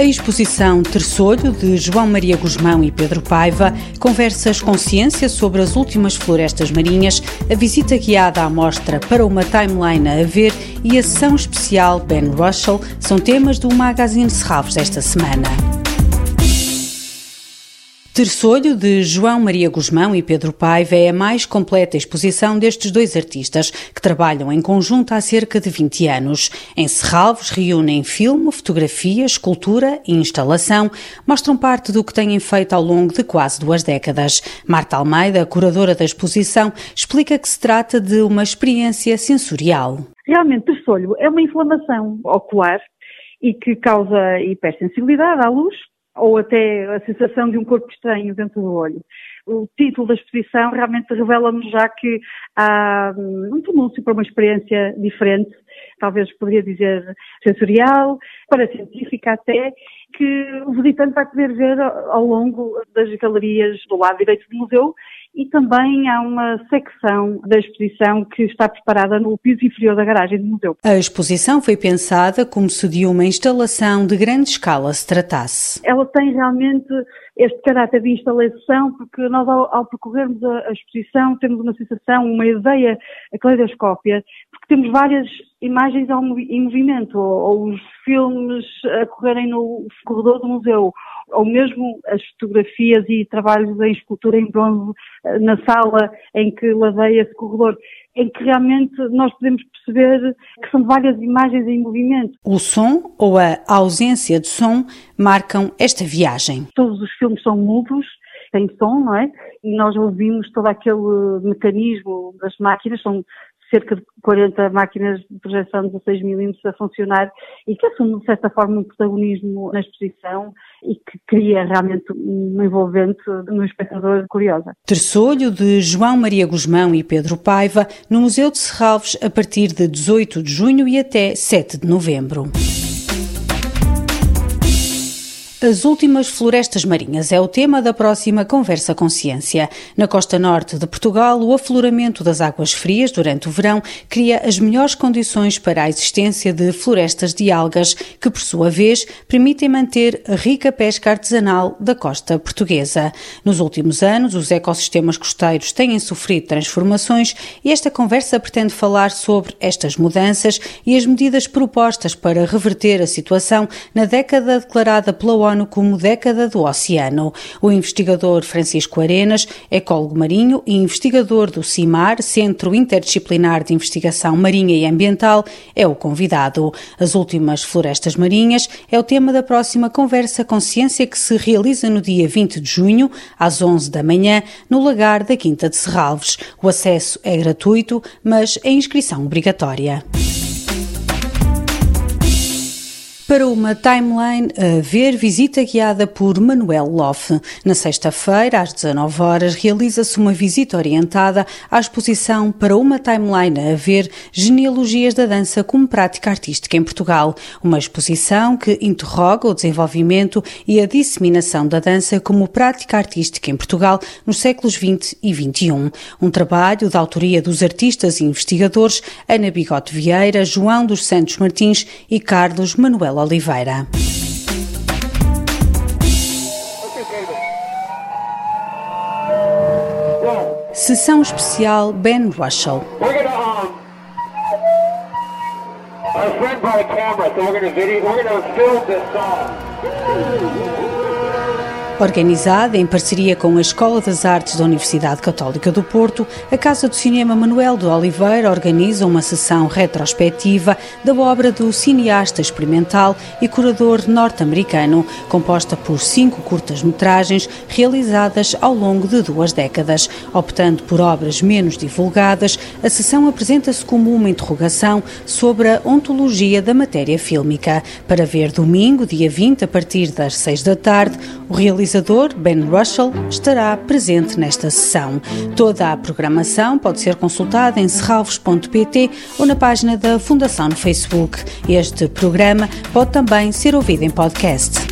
exposição Terçolho, de João Maria Guzmão e Pedro Paiva, conversas com ciência sobre as últimas florestas marinhas, a visita guiada à mostra para uma timeline a ver e a sessão especial Ben Russell são temas do Magazine Serralves desta semana. Terçolho, de João Maria Guzmão e Pedro Paiva, é a mais completa exposição destes dois artistas, que trabalham em conjunto há cerca de 20 anos. Em Serralvos reúnem filme, fotografia, escultura e instalação, mostram parte do que têm feito ao longo de quase duas décadas. Marta Almeida, curadora da exposição, explica que se trata de uma experiência sensorial. Realmente, terçolho é uma inflamação ocular e que causa hipersensibilidade à luz, ou até a sensação de um corpo estranho dentro do olho. O título da exposição realmente revela-nos já que há hum, um pronúncio para uma experiência diferente, talvez poderia dizer sensorial, para científica até, que o visitante vai poder ver ao longo das galerias do lado direito do museu e também há uma secção da exposição que está preparada no piso inferior da garagem do museu. A exposição foi pensada como se de uma instalação de grande escala se tratasse. Ela tem realmente este caráter de instalação, porque nós ao, ao percorrermos a, a, exposição temos uma sensação, uma ideia caleidoscópia, porque temos várias imagens em movimento, ou, ou os filmes a correrem no corredor do museu, ou mesmo as fotografias e trabalhos em escultura em bronze eh, na sala em que ladeia esse corredor, em que realmente nós podemos perceber que são várias imagens em movimento. O som ou a ausência de som marcam esta viagem. Todos os filmes são mudos, têm som, não é? E nós ouvimos todo aquele mecanismo das máquinas, são cerca de 40 máquinas de projeção de 16 milímetros a funcionar e que assumem, de certa forma, um protagonismo na exposição e que cria realmente um envolvente no espectador curiosa. Terçolho de João Maria Guzmão e Pedro Paiva no Museu de Serralves a partir de 18 de junho e até 7 de novembro. As últimas florestas marinhas é o tema da próxima Conversa Consciência. Na costa norte de Portugal, o afloramento das águas frias durante o verão cria as melhores condições para a existência de florestas de algas, que, por sua vez, permitem manter a rica pesca artesanal da costa portuguesa. Nos últimos anos, os ecossistemas costeiros têm sofrido transformações e esta conversa pretende falar sobre estas mudanças e as medidas propostas para reverter a situação na década declarada pela ONU Como década do oceano. O investigador Francisco Arenas, ecólogo marinho e investigador do CIMAR, Centro Interdisciplinar de Investigação Marinha e Ambiental, é o convidado. As últimas florestas marinhas é o tema da próxima conversa Consciência que se realiza no dia 20 de junho, às 11 da manhã, no lagar da Quinta de Serralves. O acesso é gratuito, mas a inscrição obrigatória. Para uma timeline a ver visita guiada por Manuel Loff. Na sexta-feira, às 19 horas, realiza-se uma visita orientada à exposição para uma timeline a ver genealogias da dança como prática artística em Portugal. Uma exposição que interroga o desenvolvimento e a disseminação da dança como prática artística em Portugal nos séculos XX e XXI. Um trabalho da autoria dos artistas e investigadores Ana Bigote Vieira, João dos Santos Martins e Carlos Manuel Oliveira. Sessão especial Ben Russell. A camera, so we're video, we're film this song. Organizada em parceria com a Escola das Artes da Universidade Católica do Porto, a Casa do Cinema Manuel de Oliveira organiza uma sessão retrospectiva da obra do cineasta experimental e curador norte-americano, composta por cinco curtas-metragens realizadas ao longo de duas décadas. Optando por obras menos divulgadas, a sessão apresenta-se como uma interrogação sobre a ontologia da matéria fílmica. Para ver domingo, dia 20, a partir das seis da tarde, o realizador realizador, Ben Russell, estará presente nesta sessão. Toda a programação pode ser consultada em serralvos.pt ou na página da Fundação no Facebook. Este programa pode também ser ouvido em podcast.